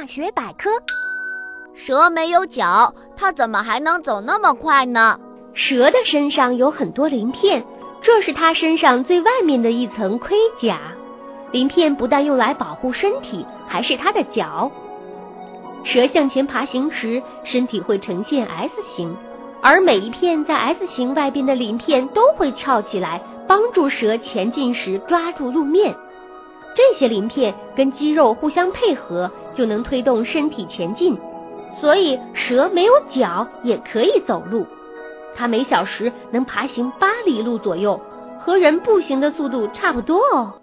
大学百科。蛇没有脚，它怎么还能走那么快呢？蛇的身上有很多鳞片，这是它身上最外面的一层盔甲。鳞片不但用来保护身体，还是它的脚。蛇向前爬行时，身体会呈现 S 型，而每一片在 S 型外边的鳞片都会翘起来，帮助蛇前进时抓住路面。这些鳞片跟肌肉互相配合，就能推动身体前进。所以，蛇没有脚也可以走路。它每小时能爬行八里路左右，和人步行的速度差不多哦。